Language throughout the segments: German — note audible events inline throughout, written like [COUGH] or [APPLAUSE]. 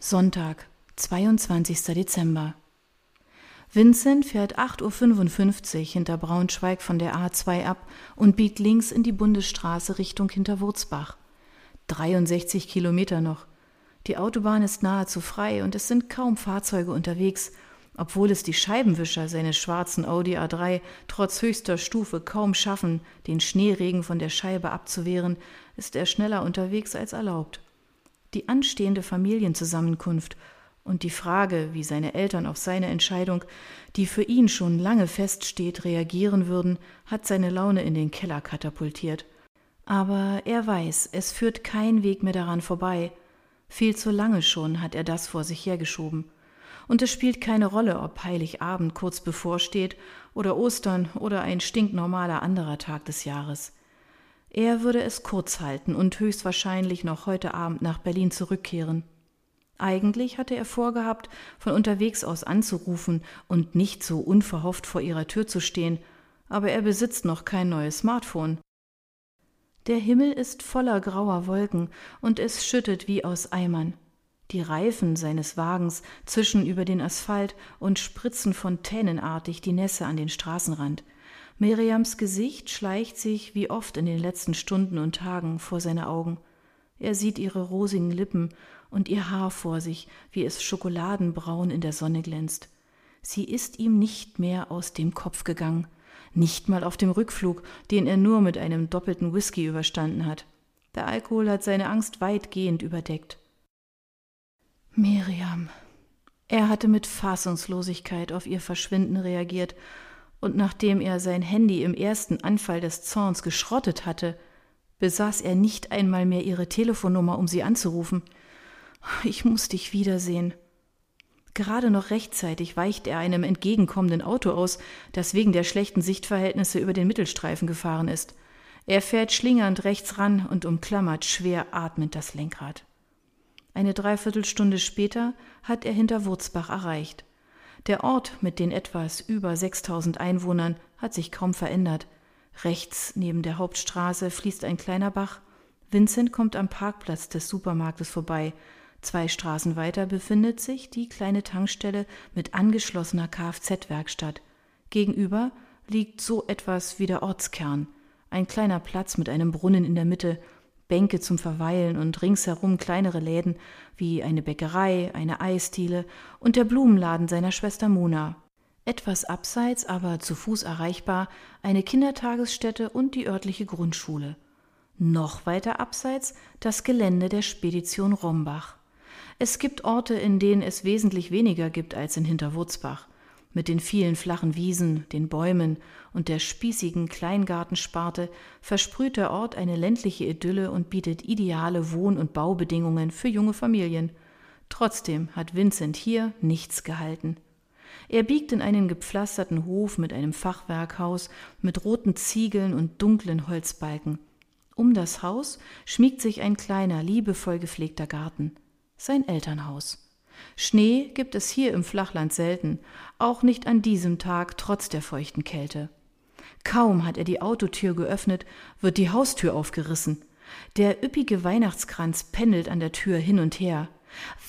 Sonntag, 22. Dezember. Vincent fährt 8.55 Uhr hinter Braunschweig von der A2 ab und biegt links in die Bundesstraße Richtung Hinterwurzbach. 63 Kilometer noch. Die Autobahn ist nahezu frei und es sind kaum Fahrzeuge unterwegs, obwohl es die Scheibenwischer seines schwarzen Audi A3 trotz höchster Stufe kaum schaffen, den Schneeregen von der Scheibe abzuwehren, ist er schneller unterwegs als erlaubt. Die anstehende Familienzusammenkunft und die Frage, wie seine Eltern auf seine Entscheidung, die für ihn schon lange feststeht, reagieren würden, hat seine Laune in den Keller katapultiert. Aber er weiß, es führt kein Weg mehr daran vorbei. Viel zu lange schon hat er das vor sich hergeschoben. Und es spielt keine Rolle, ob Heiligabend kurz bevorsteht oder Ostern oder ein stinknormaler anderer Tag des Jahres. Er würde es kurz halten und höchstwahrscheinlich noch heute Abend nach Berlin zurückkehren. Eigentlich hatte er vorgehabt, von unterwegs aus anzurufen und nicht so unverhofft vor ihrer Tür zu stehen, aber er besitzt noch kein neues Smartphone. Der Himmel ist voller grauer Wolken und es schüttet wie aus Eimern. Die Reifen seines Wagens zischen über den Asphalt und spritzen fontänenartig die Nässe an den Straßenrand. Miriams Gesicht schleicht sich wie oft in den letzten Stunden und Tagen vor seine Augen. Er sieht ihre rosigen Lippen und ihr Haar vor sich, wie es schokoladenbraun in der Sonne glänzt. Sie ist ihm nicht mehr aus dem Kopf gegangen, nicht mal auf dem Rückflug, den er nur mit einem doppelten Whisky überstanden hat. Der Alkohol hat seine Angst weitgehend überdeckt. Miriam. Er hatte mit Fassungslosigkeit auf ihr Verschwinden reagiert, und nachdem er sein Handy im ersten Anfall des Zorns geschrottet hatte, besaß er nicht einmal mehr ihre Telefonnummer, um sie anzurufen. Ich muss dich wiedersehen. Gerade noch rechtzeitig weicht er einem entgegenkommenden Auto aus, das wegen der schlechten Sichtverhältnisse über den Mittelstreifen gefahren ist. Er fährt schlingernd rechts ran und umklammert schwer atmend das Lenkrad. Eine Dreiviertelstunde später hat er hinter Wurzbach erreicht. Der Ort mit den etwas über 6000 Einwohnern hat sich kaum verändert. Rechts neben der Hauptstraße fließt ein kleiner Bach. Vincent kommt am Parkplatz des Supermarktes vorbei. Zwei Straßen weiter befindet sich die kleine Tankstelle mit angeschlossener Kfz-Werkstatt. Gegenüber liegt so etwas wie der Ortskern. Ein kleiner Platz mit einem Brunnen in der Mitte, Bänke zum Verweilen und ringsherum kleinere Läden wie eine Bäckerei, eine Eisdiele und der Blumenladen seiner Schwester Mona. Etwas abseits, aber zu Fuß erreichbar, eine Kindertagesstätte und die örtliche Grundschule. Noch weiter abseits das Gelände der Spedition Rombach. Es gibt Orte, in denen es wesentlich weniger gibt als in Hinterwurzbach mit den vielen flachen Wiesen, den Bäumen und der spießigen Kleingartensparte versprüht der Ort eine ländliche Idylle und bietet ideale Wohn- und Baubedingungen für junge Familien. Trotzdem hat Vincent hier nichts gehalten. Er biegt in einen gepflasterten Hof mit einem Fachwerkhaus, mit roten Ziegeln und dunklen Holzbalken. Um das Haus schmiegt sich ein kleiner, liebevoll gepflegter Garten. Sein Elternhaus. Schnee gibt es hier im Flachland selten, auch nicht an diesem Tag trotz der feuchten Kälte. Kaum hat er die Autotür geöffnet, wird die Haustür aufgerissen. Der üppige Weihnachtskranz pendelt an der Tür hin und her.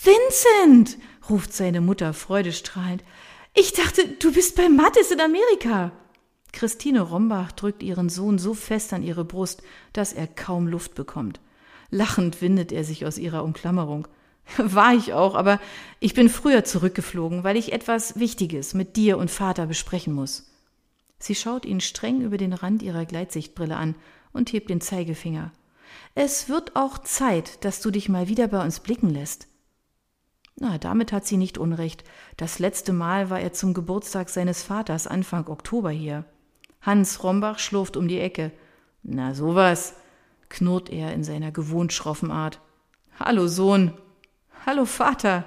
Vincent! ruft seine Mutter freudestrahlend. Ich dachte, du bist bei Mattis in Amerika. Christine Rombach drückt ihren Sohn so fest an ihre Brust, dass er kaum Luft bekommt. Lachend windet er sich aus ihrer Umklammerung. [LAUGHS] War ich auch, aber ich bin früher zurückgeflogen, weil ich etwas Wichtiges mit dir und Vater besprechen muss. Sie schaut ihn streng über den Rand ihrer Gleitsichtbrille an und hebt den Zeigefinger. Es wird auch Zeit, dass du dich mal wieder bei uns blicken lässt. Na, damit hat sie nicht Unrecht. Das letzte Mal war er zum Geburtstag seines Vaters Anfang Oktober hier. Hans Rombach schlurft um die Ecke. Na sowas, knurrt er in seiner gewohnt schroffen Art. Hallo Sohn, Hallo Vater.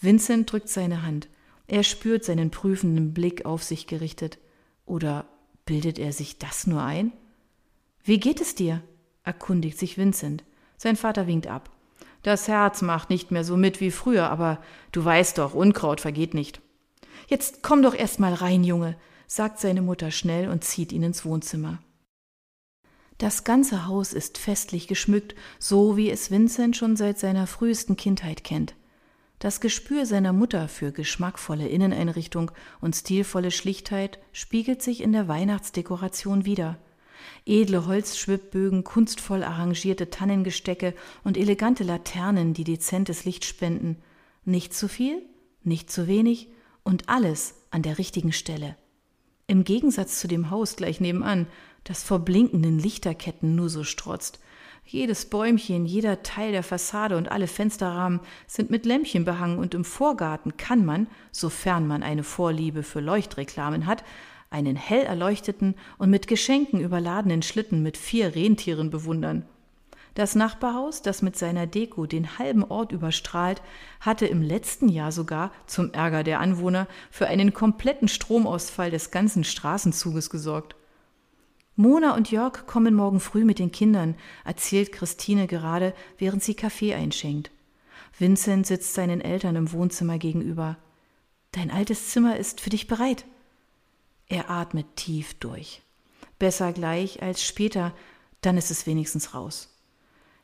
Vincent drückt seine Hand. Er spürt seinen prüfenden Blick auf sich gerichtet. Oder bildet er sich das nur ein? Wie geht es dir? erkundigt sich Vincent. Sein Vater winkt ab. Das Herz macht nicht mehr so mit wie früher, aber du weißt doch, Unkraut vergeht nicht. Jetzt komm doch erst mal rein, Junge, sagt seine Mutter schnell und zieht ihn ins Wohnzimmer. Das ganze Haus ist festlich geschmückt, so wie es Vincent schon seit seiner frühesten Kindheit kennt. Das Gespür seiner Mutter für geschmackvolle Inneneinrichtung und stilvolle Schlichtheit spiegelt sich in der Weihnachtsdekoration wider. Edle Holzschwibbögen, kunstvoll arrangierte Tannengestecke und elegante Laternen, die dezentes Licht spenden. Nicht zu viel, nicht zu wenig und alles an der richtigen Stelle. Im Gegensatz zu dem Haus gleich nebenan, das vor blinkenden Lichterketten nur so strotzt, jedes Bäumchen, jeder Teil der Fassade und alle Fensterrahmen sind mit Lämpchen behangen und im Vorgarten kann man, sofern man eine Vorliebe für Leuchtreklamen hat, einen hell erleuchteten und mit Geschenken überladenen Schlitten mit vier Rentieren bewundern. Das Nachbarhaus, das mit seiner Deko den halben Ort überstrahlt, hatte im letzten Jahr sogar, zum Ärger der Anwohner, für einen kompletten Stromausfall des ganzen Straßenzuges gesorgt. Mona und Jörg kommen morgen früh mit den Kindern, erzählt Christine gerade, während sie Kaffee einschenkt. Vincent sitzt seinen Eltern im Wohnzimmer gegenüber. Dein altes Zimmer ist für dich bereit. Er atmet tief durch. Besser gleich als später, dann ist es wenigstens raus.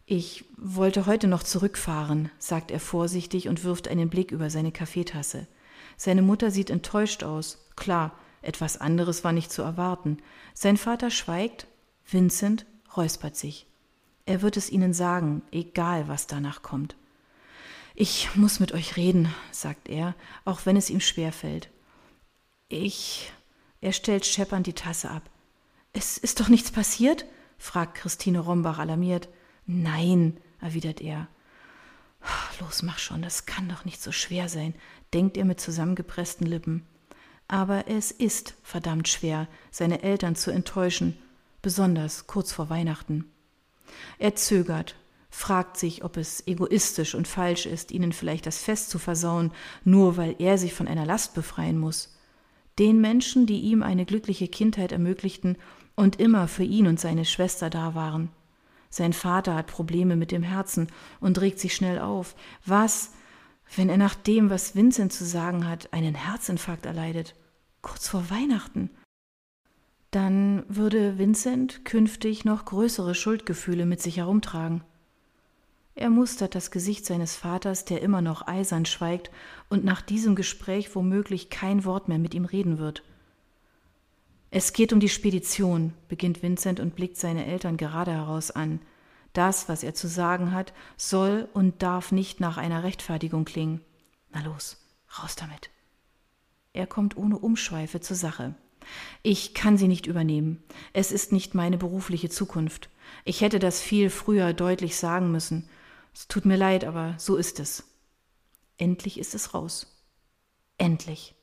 Ich wollte heute noch zurückfahren, sagt er vorsichtig und wirft einen Blick über seine Kaffeetasse. Seine Mutter sieht enttäuscht aus. Klar, etwas anderes war nicht zu erwarten. Sein Vater schweigt, Vincent räuspert sich. Er wird es ihnen sagen, egal was danach kommt. Ich muss mit euch reden, sagt er, auch wenn es ihm schwer fällt. Ich. Er stellt scheppernd die Tasse ab. Es ist doch nichts passiert? fragt Christine Rombach alarmiert. Nein, erwidert er. Los, mach schon, das kann doch nicht so schwer sein, denkt er mit zusammengepressten Lippen. Aber es ist verdammt schwer, seine Eltern zu enttäuschen, besonders kurz vor Weihnachten. Er zögert, fragt sich, ob es egoistisch und falsch ist, ihnen vielleicht das Fest zu versauen, nur weil er sich von einer Last befreien muss. Den Menschen, die ihm eine glückliche Kindheit ermöglichten und immer für ihn und seine Schwester da waren. Sein Vater hat Probleme mit dem Herzen und regt sich schnell auf. Was, wenn er nach dem, was Vincent zu sagen hat, einen Herzinfarkt erleidet, kurz vor Weihnachten. Dann würde Vincent künftig noch größere Schuldgefühle mit sich herumtragen. Er mustert das Gesicht seines Vaters, der immer noch eisern schweigt und nach diesem Gespräch womöglich kein Wort mehr mit ihm reden wird. Es geht um die Spedition, beginnt Vincent und blickt seine Eltern gerade heraus an. Das, was er zu sagen hat, soll und darf nicht nach einer Rechtfertigung klingen. Na los, raus damit. Er kommt ohne Umschweife zur Sache. Ich kann sie nicht übernehmen. Es ist nicht meine berufliche Zukunft. Ich hätte das viel früher deutlich sagen müssen. Es tut mir leid, aber so ist es. Endlich ist es raus. Endlich.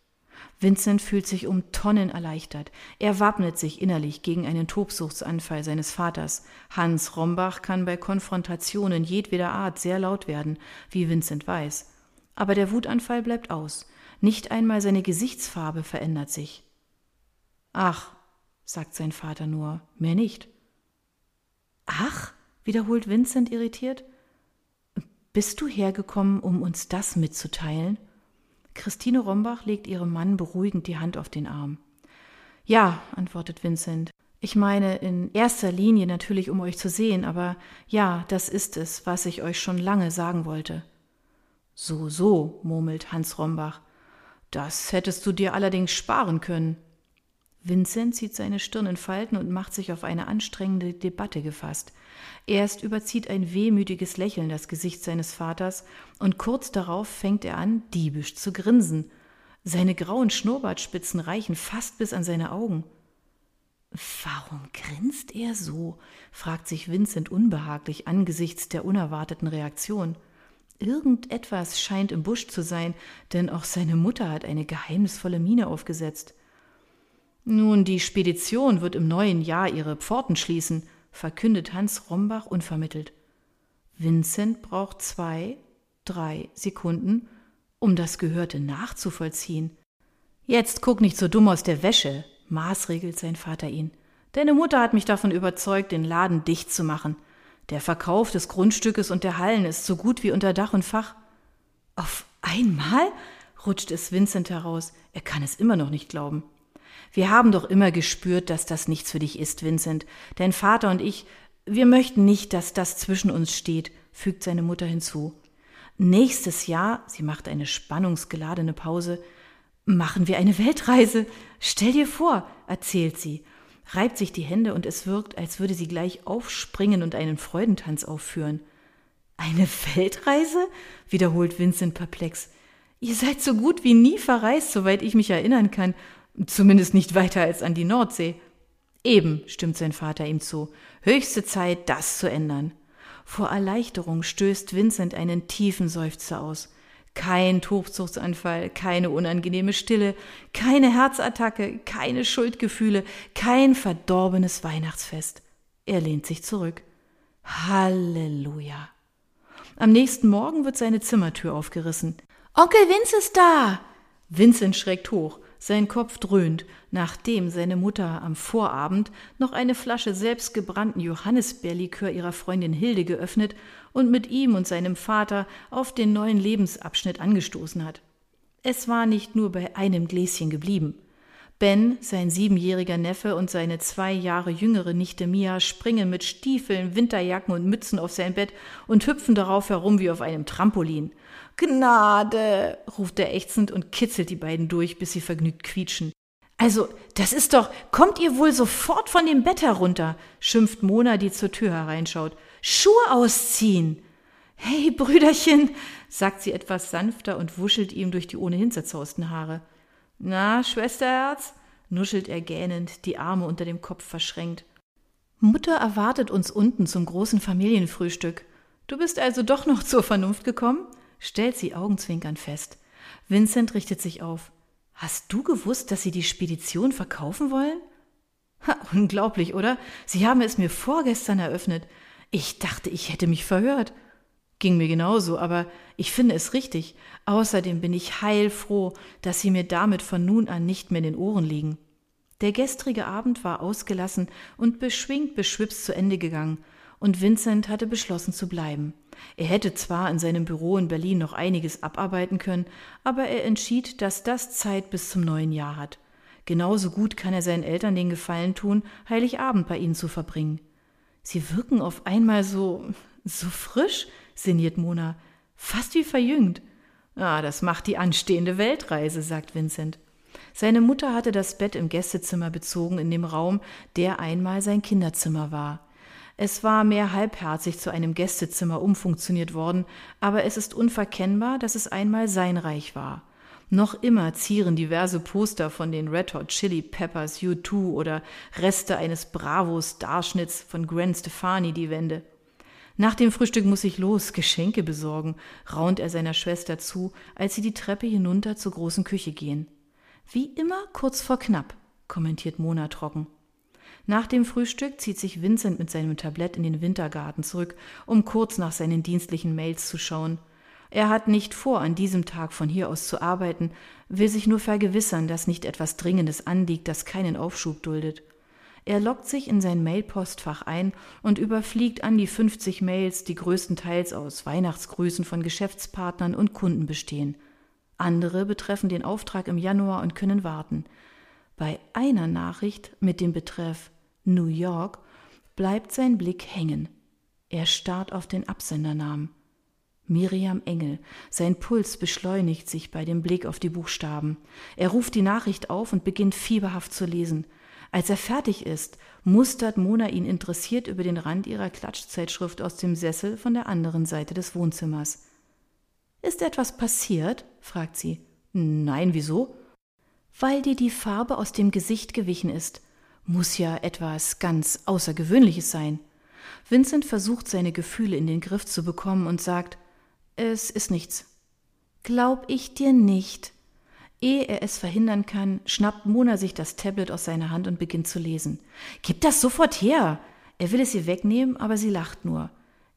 Vincent fühlt sich um Tonnen erleichtert. Er wappnet sich innerlich gegen einen Tobsuchtsanfall seines Vaters. Hans Rombach kann bei Konfrontationen jedweder Art sehr laut werden, wie Vincent weiß. Aber der Wutanfall bleibt aus. Nicht einmal seine Gesichtsfarbe verändert sich. Ach, sagt sein Vater nur, mehr nicht. Ach, wiederholt Vincent irritiert. Bist du hergekommen, um uns das mitzuteilen? Christine Rombach legt ihrem Mann beruhigend die Hand auf den Arm. Ja, antwortet Vincent. Ich meine in erster Linie natürlich, um euch zu sehen, aber ja, das ist es, was ich euch schon lange sagen wollte. So, so, murmelt Hans Rombach. Das hättest du dir allerdings sparen können. Vincent zieht seine Stirn in Falten und macht sich auf eine anstrengende Debatte gefasst. Erst überzieht ein wehmütiges Lächeln das Gesicht seines Vaters, und kurz darauf fängt er an, diebisch zu grinsen. Seine grauen Schnurrbartspitzen reichen fast bis an seine Augen. Warum grinst er so? fragt sich Vincent unbehaglich angesichts der unerwarteten Reaktion. Irgendetwas scheint im Busch zu sein, denn auch seine Mutter hat eine geheimnisvolle Miene aufgesetzt. Nun, die Spedition wird im neuen Jahr ihre Pforten schließen, verkündet Hans Rombach unvermittelt. Vincent braucht zwei, drei Sekunden, um das Gehörte nachzuvollziehen. Jetzt guck nicht so dumm aus der Wäsche, maßregelt sein Vater ihn. Deine Mutter hat mich davon überzeugt, den Laden dicht zu machen. Der Verkauf des Grundstückes und der Hallen ist so gut wie unter Dach und Fach. Auf einmal? rutscht es Vincent heraus. Er kann es immer noch nicht glauben. Wir haben doch immer gespürt, dass das nichts für dich ist, Vincent. Dein Vater und ich, wir möchten nicht, dass das zwischen uns steht, fügt seine Mutter hinzu. Nächstes Jahr, sie macht eine spannungsgeladene Pause, machen wir eine Weltreise. Stell dir vor, erzählt sie, reibt sich die Hände und es wirkt, als würde sie gleich aufspringen und einen Freudentanz aufführen. Eine Weltreise? wiederholt Vincent perplex. Ihr seid so gut wie nie verreist, soweit ich mich erinnern kann, zumindest nicht weiter als an die Nordsee. Eben, stimmt sein Vater ihm zu, höchste Zeit, das zu ändern. Vor Erleichterung stößt Vincent einen tiefen Seufzer aus. Kein Tobsuchtsanfall, keine unangenehme Stille, keine Herzattacke, keine Schuldgefühle, kein verdorbenes Weihnachtsfest. Er lehnt sich zurück. Halleluja. Am nächsten Morgen wird seine Zimmertür aufgerissen. Onkel Vince ist da! Vincent schreckt hoch. Sein Kopf dröhnt, nachdem seine Mutter am Vorabend noch eine Flasche selbstgebrannten Johannisbeerlikör ihrer Freundin Hilde geöffnet und mit ihm und seinem Vater auf den neuen Lebensabschnitt angestoßen hat. Es war nicht nur bei einem Gläschen geblieben. Ben, sein siebenjähriger Neffe und seine zwei Jahre jüngere Nichte Mia springen mit Stiefeln, Winterjacken und Mützen auf sein Bett und hüpfen darauf herum wie auf einem Trampolin. Gnade, ruft er ächzend und kitzelt die beiden durch, bis sie vergnügt quietschen. Also, das ist doch, kommt ihr wohl sofort von dem Bett herunter, schimpft Mona, die zur Tür hereinschaut. Schuhe ausziehen. Hey, Brüderchen, sagt sie etwas sanfter und wuschelt ihm durch die ohnehin zerzausten Haare. Na, Schwesterherz, nuschelt er gähnend, die Arme unter dem Kopf verschränkt. Mutter erwartet uns unten zum großen Familienfrühstück. Du bist also doch noch [LAUGHS] zur Vernunft gekommen? stellt sie augenzwinkern fest. Vincent richtet sich auf. Hast du gewusst, dass Sie die Spedition verkaufen wollen? Ha, unglaublich, oder? Sie haben es mir vorgestern eröffnet. Ich dachte, ich hätte mich verhört. Ging mir genauso, aber ich finde es richtig. Außerdem bin ich heilfroh, dass Sie mir damit von nun an nicht mehr in den Ohren liegen. Der gestrige Abend war ausgelassen und beschwingt beschwipst zu Ende gegangen, und Vincent hatte beschlossen zu bleiben. Er hätte zwar in seinem Büro in Berlin noch einiges abarbeiten können, aber er entschied, dass das Zeit bis zum neuen Jahr hat. Genauso gut kann er seinen Eltern den Gefallen tun, Heiligabend bei ihnen zu verbringen. Sie wirken auf einmal so, so frisch, sinniert Mona, fast wie verjüngt. Ah, das macht die anstehende Weltreise, sagt Vincent. Seine Mutter hatte das Bett im Gästezimmer bezogen, in dem Raum, der einmal sein Kinderzimmer war. Es war mehr halbherzig zu einem Gästezimmer umfunktioniert worden, aber es ist unverkennbar, dass es einmal sein Reich war. Noch immer zieren diverse Poster von den Red Hot Chili Peppers, U2 oder Reste eines Bravo-Starschnitts von Gwen Stefani die Wände. Nach dem Frühstück muss ich los, Geschenke besorgen, raunt er seiner Schwester zu, als sie die Treppe hinunter zur großen Küche gehen. Wie immer kurz vor knapp, kommentiert Mona trocken. Nach dem Frühstück zieht sich Vincent mit seinem Tablett in den Wintergarten zurück, um kurz nach seinen dienstlichen Mails zu schauen. Er hat nicht vor, an diesem Tag von hier aus zu arbeiten, will sich nur vergewissern, dass nicht etwas Dringendes anliegt, das keinen Aufschub duldet. Er lockt sich in sein Mailpostfach ein und überfliegt an die 50 Mails, die größtenteils aus Weihnachtsgrüßen von Geschäftspartnern und Kunden bestehen. Andere betreffen den Auftrag im Januar und können warten. Bei einer Nachricht mit dem Betreff New York bleibt sein Blick hängen. Er starrt auf den Absendernamen. Miriam Engel. Sein Puls beschleunigt sich bei dem Blick auf die Buchstaben. Er ruft die Nachricht auf und beginnt fieberhaft zu lesen. Als er fertig ist, mustert Mona ihn interessiert über den Rand ihrer Klatschzeitschrift aus dem Sessel von der anderen Seite des Wohnzimmers. Ist etwas passiert? fragt sie. Nein, wieso? Weil dir die Farbe aus dem Gesicht gewichen ist. Muss ja etwas ganz Außergewöhnliches sein. Vincent versucht seine Gefühle in den Griff zu bekommen und sagt Es ist nichts. Glaub ich dir nicht, Ehe er es verhindern kann, schnappt Mona sich das Tablet aus seiner Hand und beginnt zu lesen. Gib das sofort her! Er will es ihr wegnehmen, aber sie lacht nur.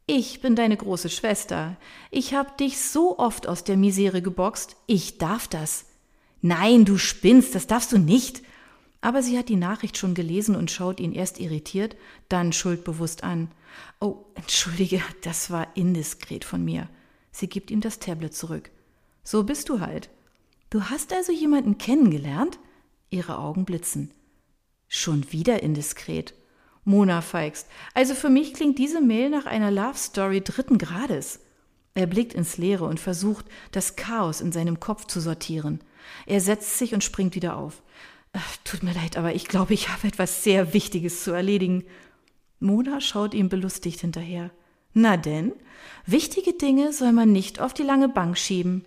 Ich bin deine große Schwester. Ich hab dich so oft aus der Misere geboxt. Ich darf das. Nein, du spinnst, das darfst du nicht. Aber sie hat die Nachricht schon gelesen und schaut ihn erst irritiert, dann schuldbewusst an. Oh, entschuldige, das war indiskret von mir. Sie gibt ihm das Tablet zurück. So bist du halt. Du hast also jemanden kennengelernt? Ihre Augen blitzen. Schon wieder indiskret. Mona feigst. Also für mich klingt diese Mail nach einer Love Story dritten Grades. Er blickt ins Leere und versucht, das Chaos in seinem Kopf zu sortieren. Er setzt sich und springt wieder auf. Tut mir leid, aber ich glaube, ich habe etwas sehr Wichtiges zu erledigen. Mona schaut ihm belustigt hinterher. Na denn, wichtige Dinge soll man nicht auf die lange Bank schieben.